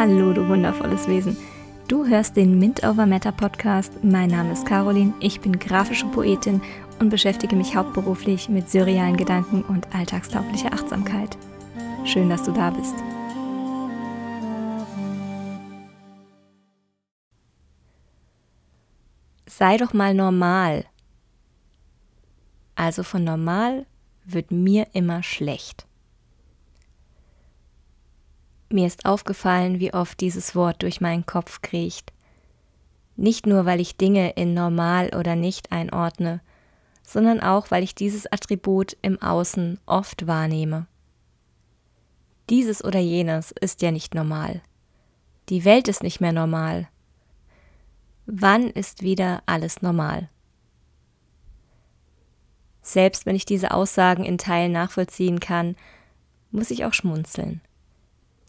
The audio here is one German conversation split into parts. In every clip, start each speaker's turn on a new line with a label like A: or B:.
A: Hallo, du wundervolles Wesen. Du hörst den Mint Over Matter Podcast. Mein Name ist Caroline, ich bin grafische Poetin und beschäftige mich hauptberuflich mit surrealen Gedanken und alltagstauglicher Achtsamkeit. Schön, dass du da bist. Sei doch mal normal. Also von normal wird mir immer schlecht. Mir ist aufgefallen, wie oft dieses Wort durch meinen Kopf kriecht. Nicht nur, weil ich Dinge in normal oder nicht einordne, sondern auch, weil ich dieses Attribut im Außen oft wahrnehme. Dieses oder jenes ist ja nicht normal. Die Welt ist nicht mehr normal. Wann ist wieder alles normal? Selbst wenn ich diese Aussagen in Teilen nachvollziehen kann, muss ich auch schmunzeln.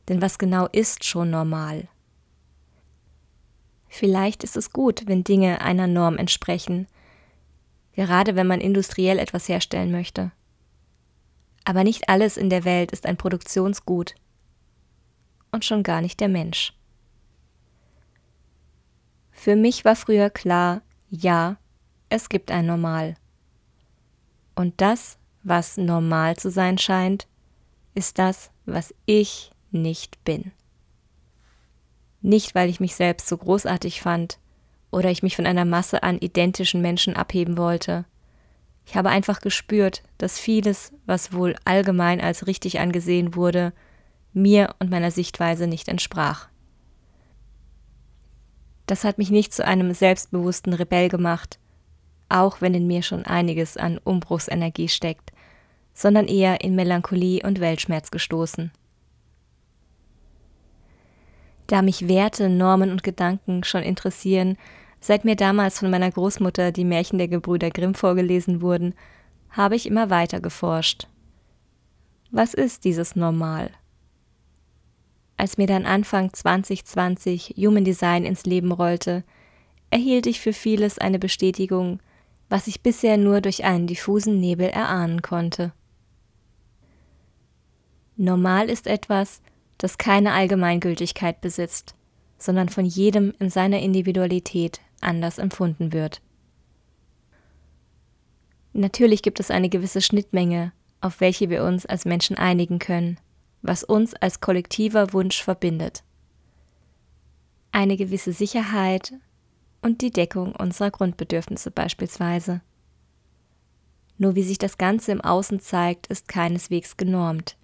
A: Denn was genau ist schon normal? Vielleicht ist es gut, wenn Dinge einer Norm entsprechen, gerade wenn man industriell etwas herstellen möchte. Aber nicht alles in der Welt ist ein Produktionsgut und schon gar nicht der Mensch. Für mich war früher klar, ja, es gibt ein Normal. Und das, was normal zu sein scheint, ist das, was ich nicht bin. Nicht, weil ich mich selbst so großartig fand oder ich mich von einer Masse an identischen Menschen abheben wollte. Ich habe einfach gespürt, dass vieles, was wohl allgemein als richtig angesehen wurde, mir und meiner Sichtweise nicht entsprach. Das hat mich nicht zu einem selbstbewussten Rebell gemacht, auch wenn in mir schon einiges an Umbruchsenergie steckt, sondern eher in Melancholie und Weltschmerz gestoßen. Da mich Werte, Normen und Gedanken schon interessieren, seit mir damals von meiner Großmutter die Märchen der Gebrüder Grimm vorgelesen wurden, habe ich immer weiter geforscht. Was ist dieses Normal? Als mir dann Anfang 2020 Human Design ins Leben rollte, erhielt ich für vieles eine Bestätigung, was ich bisher nur durch einen diffusen Nebel erahnen konnte. Normal ist etwas, das keine Allgemeingültigkeit besitzt, sondern von jedem in seiner Individualität anders empfunden wird. Natürlich gibt es eine gewisse Schnittmenge, auf welche wir uns als Menschen einigen können, was uns als kollektiver Wunsch verbindet. Eine gewisse Sicherheit und die Deckung unserer Grundbedürfnisse beispielsweise. Nur wie sich das Ganze im Außen zeigt, ist keineswegs genormt.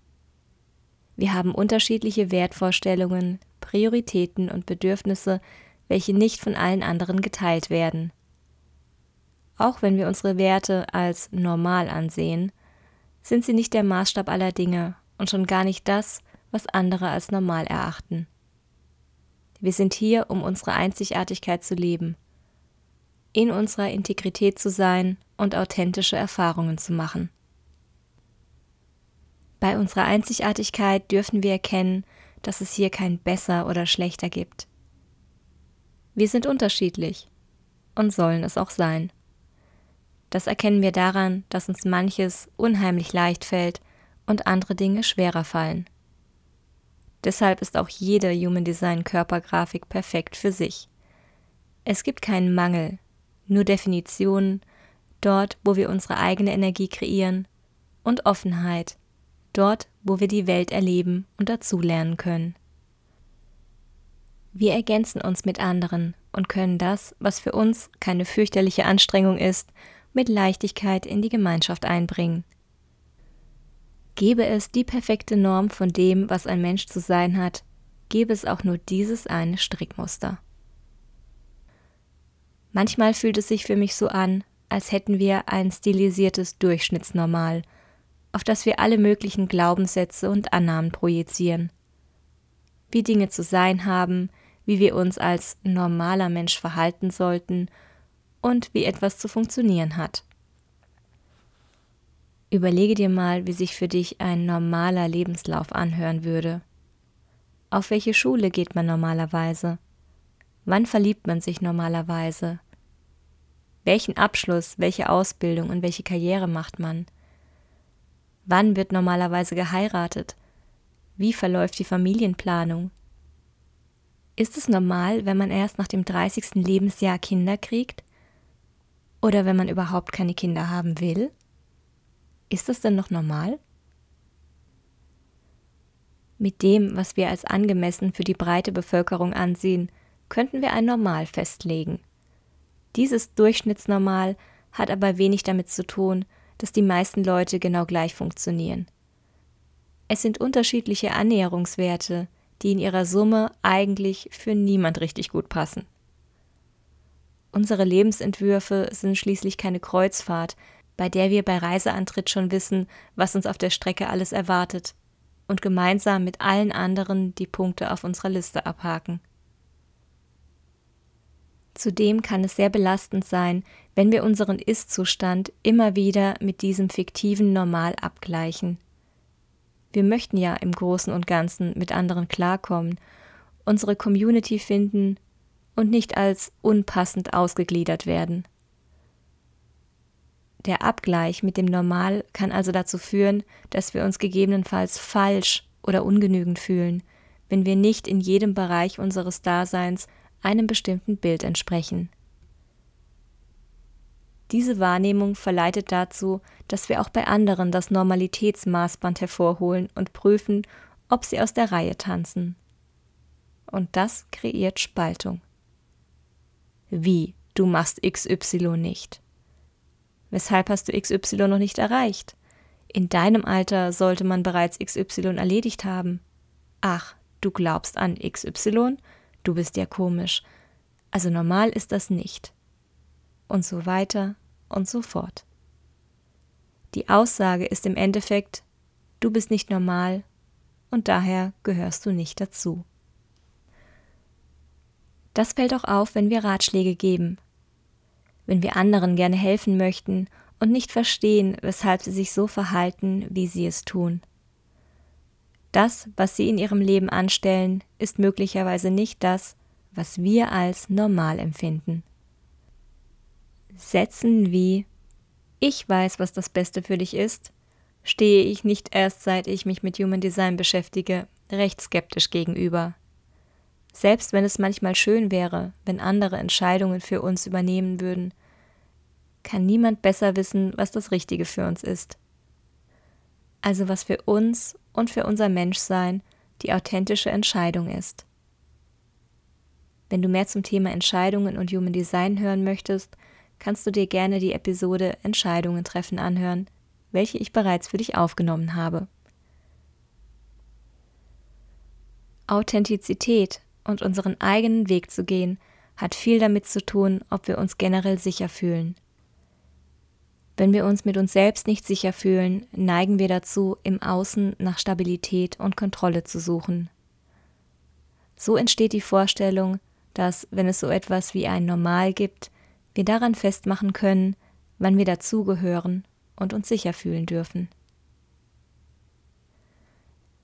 A: Wir haben unterschiedliche Wertvorstellungen, Prioritäten und Bedürfnisse, welche nicht von allen anderen geteilt werden. Auch wenn wir unsere Werte als normal ansehen, sind sie nicht der Maßstab aller Dinge und schon gar nicht das, was andere als normal erachten. Wir sind hier, um unsere Einzigartigkeit zu leben, in unserer Integrität zu sein und authentische Erfahrungen zu machen. Bei unserer Einzigartigkeit dürfen wir erkennen, dass es hier kein besser oder schlechter gibt. Wir sind unterschiedlich und sollen es auch sein. Das erkennen wir daran, dass uns manches unheimlich leicht fällt und andere Dinge schwerer fallen. Deshalb ist auch jede Human Design Körpergrafik perfekt für sich. Es gibt keinen Mangel, nur Definitionen, dort, wo wir unsere eigene Energie kreieren, und Offenheit, dort, wo wir die Welt erleben und dazulernen können. Wir ergänzen uns mit anderen und können das, was für uns keine fürchterliche Anstrengung ist, mit Leichtigkeit in die Gemeinschaft einbringen. Gäbe es die perfekte Norm von dem, was ein Mensch zu sein hat, gäbe es auch nur dieses eine Strickmuster. Manchmal fühlt es sich für mich so an, als hätten wir ein stilisiertes Durchschnittsnormal – auf das wir alle möglichen Glaubenssätze und Annahmen projizieren. Wie Dinge zu sein haben, wie wir uns als normaler Mensch verhalten sollten und wie etwas zu funktionieren hat. Überlege dir mal, wie sich für dich ein normaler Lebenslauf anhören würde. Auf welche Schule geht man normalerweise? Wann verliebt man sich normalerweise? Welchen Abschluss, welche Ausbildung und welche Karriere macht man? Wann wird normalerweise geheiratet? Wie verläuft die Familienplanung? Ist es normal, wenn man erst nach dem 30. Lebensjahr Kinder kriegt? Oder wenn man überhaupt keine Kinder haben will? Ist das denn noch normal? Mit dem, was wir als angemessen für die breite Bevölkerung ansehen, könnten wir ein Normal festlegen. Dieses Durchschnittsnormal hat aber wenig damit zu tun, dass die meisten Leute genau gleich funktionieren. Es sind unterschiedliche Annäherungswerte, die in ihrer Summe eigentlich für niemand richtig gut passen. Unsere Lebensentwürfe sind schließlich keine Kreuzfahrt, bei der wir bei Reiseantritt schon wissen, was uns auf der Strecke alles erwartet und gemeinsam mit allen anderen die Punkte auf unserer Liste abhaken. Zudem kann es sehr belastend sein, wenn wir unseren Ist-Zustand immer wieder mit diesem fiktiven Normal abgleichen. Wir möchten ja im Großen und Ganzen mit anderen klarkommen, unsere Community finden und nicht als unpassend ausgegliedert werden. Der Abgleich mit dem Normal kann also dazu führen, dass wir uns gegebenenfalls falsch oder ungenügend fühlen, wenn wir nicht in jedem Bereich unseres Daseins einem bestimmten Bild entsprechen. Diese Wahrnehmung verleitet dazu, dass wir auch bei anderen das Normalitätsmaßband hervorholen und prüfen, ob sie aus der Reihe tanzen. Und das kreiert Spaltung. Wie, du machst XY nicht? Weshalb hast du XY noch nicht erreicht? In deinem Alter sollte man bereits XY erledigt haben. Ach, du glaubst an XY? Du bist ja komisch. Also normal ist das nicht. Und so weiter und so fort. Die Aussage ist im Endeffekt, du bist nicht normal und daher gehörst du nicht dazu. Das fällt auch auf, wenn wir Ratschläge geben, wenn wir anderen gerne helfen möchten und nicht verstehen, weshalb sie sich so verhalten, wie sie es tun. Das, was sie in ihrem Leben anstellen, ist möglicherweise nicht das, was wir als normal empfinden. Sätzen wie Ich weiß, was das Beste für dich ist, stehe ich nicht erst seit ich mich mit Human Design beschäftige, recht skeptisch gegenüber. Selbst wenn es manchmal schön wäre, wenn andere Entscheidungen für uns übernehmen würden, kann niemand besser wissen, was das Richtige für uns ist. Also was für uns und für unser Menschsein die authentische Entscheidung ist. Wenn du mehr zum Thema Entscheidungen und Human Design hören möchtest, kannst du dir gerne die Episode Entscheidungen treffen anhören, welche ich bereits für dich aufgenommen habe. Authentizität und unseren eigenen Weg zu gehen, hat viel damit zu tun, ob wir uns generell sicher fühlen. Wenn wir uns mit uns selbst nicht sicher fühlen, neigen wir dazu, im Außen nach Stabilität und Kontrolle zu suchen. So entsteht die Vorstellung, dass, wenn es so etwas wie ein Normal gibt, wir daran festmachen können, wann wir dazugehören und uns sicher fühlen dürfen.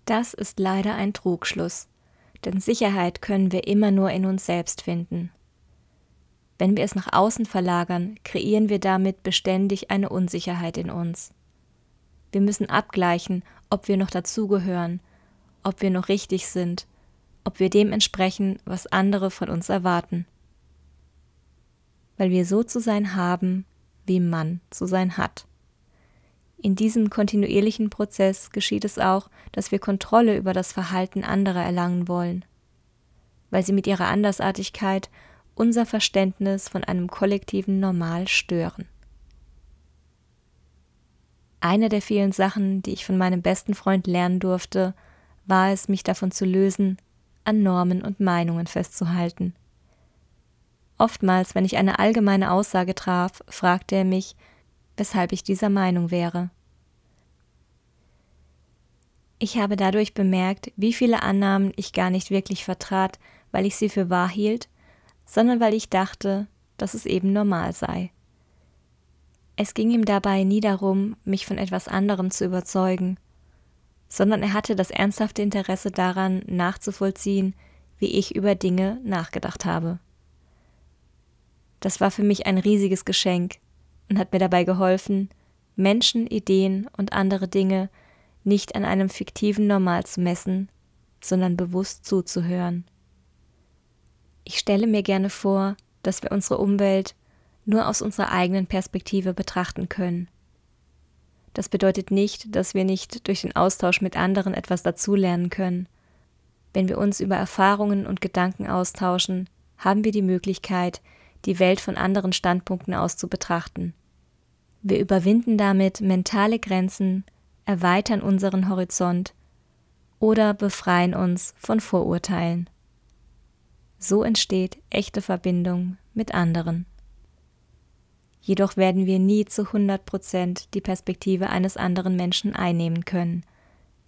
A: Das ist leider ein Trugschluss denn Sicherheit können wir immer nur in uns selbst finden. Wenn wir es nach außen verlagern, kreieren wir damit beständig eine Unsicherheit in uns. Wir müssen abgleichen, ob wir noch dazugehören, ob wir noch richtig sind, ob wir dem entsprechen, was andere von uns erwarten. Weil wir so zu sein haben, wie man zu sein hat. In diesem kontinuierlichen Prozess geschieht es auch, dass wir Kontrolle über das Verhalten anderer erlangen wollen, weil sie mit ihrer Andersartigkeit unser Verständnis von einem kollektiven Normal stören. Eine der vielen Sachen, die ich von meinem besten Freund lernen durfte, war es, mich davon zu lösen, an Normen und Meinungen festzuhalten. Oftmals, wenn ich eine allgemeine Aussage traf, fragte er mich, weshalb ich dieser Meinung wäre. Ich habe dadurch bemerkt, wie viele Annahmen ich gar nicht wirklich vertrat, weil ich sie für wahr hielt, sondern weil ich dachte, dass es eben normal sei. Es ging ihm dabei nie darum, mich von etwas anderem zu überzeugen, sondern er hatte das ernsthafte Interesse daran, nachzuvollziehen, wie ich über Dinge nachgedacht habe. Das war für mich ein riesiges Geschenk, und hat mir dabei geholfen, Menschen, Ideen und andere Dinge nicht an einem fiktiven Normal zu messen, sondern bewusst zuzuhören. Ich stelle mir gerne vor, dass wir unsere Umwelt nur aus unserer eigenen Perspektive betrachten können. Das bedeutet nicht, dass wir nicht durch den Austausch mit anderen etwas dazulernen können. Wenn wir uns über Erfahrungen und Gedanken austauschen, haben wir die Möglichkeit, die Welt von anderen Standpunkten aus zu betrachten. Wir überwinden damit mentale Grenzen, erweitern unseren Horizont oder befreien uns von Vorurteilen. So entsteht echte Verbindung mit anderen. Jedoch werden wir nie zu 100 Prozent die Perspektive eines anderen Menschen einnehmen können,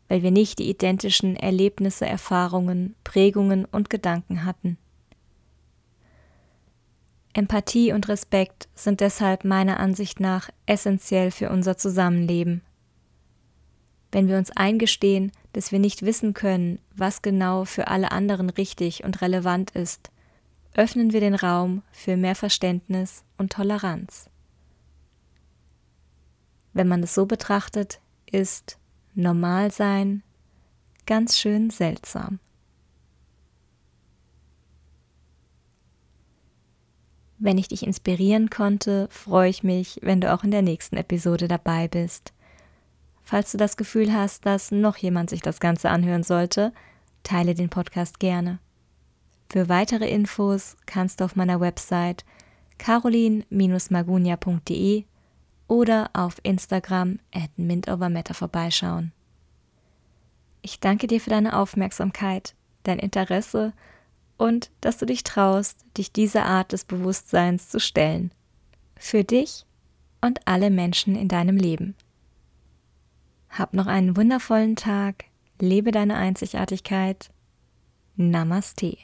A: weil wir nicht die identischen Erlebnisse, Erfahrungen, Prägungen und Gedanken hatten. Empathie und Respekt sind deshalb meiner Ansicht nach essentiell für unser Zusammenleben. Wenn wir uns eingestehen, dass wir nicht wissen können, was genau für alle anderen richtig und relevant ist, öffnen wir den Raum für mehr Verständnis und Toleranz. Wenn man es so betrachtet, ist normal sein ganz schön seltsam. Wenn ich dich inspirieren konnte, freue ich mich, wenn du auch in der nächsten Episode dabei bist. Falls du das Gefühl hast, dass noch jemand sich das Ganze anhören sollte, teile den Podcast gerne. Für weitere Infos kannst du auf meiner Website carolin-magunia.de oder auf Instagram at mintovermatter vorbeischauen. Ich danke dir für deine Aufmerksamkeit, dein Interesse und dass du dich traust, dich dieser Art des Bewusstseins zu stellen. Für dich und alle Menschen in deinem Leben. Hab noch einen wundervollen Tag, lebe deine Einzigartigkeit. Namaste.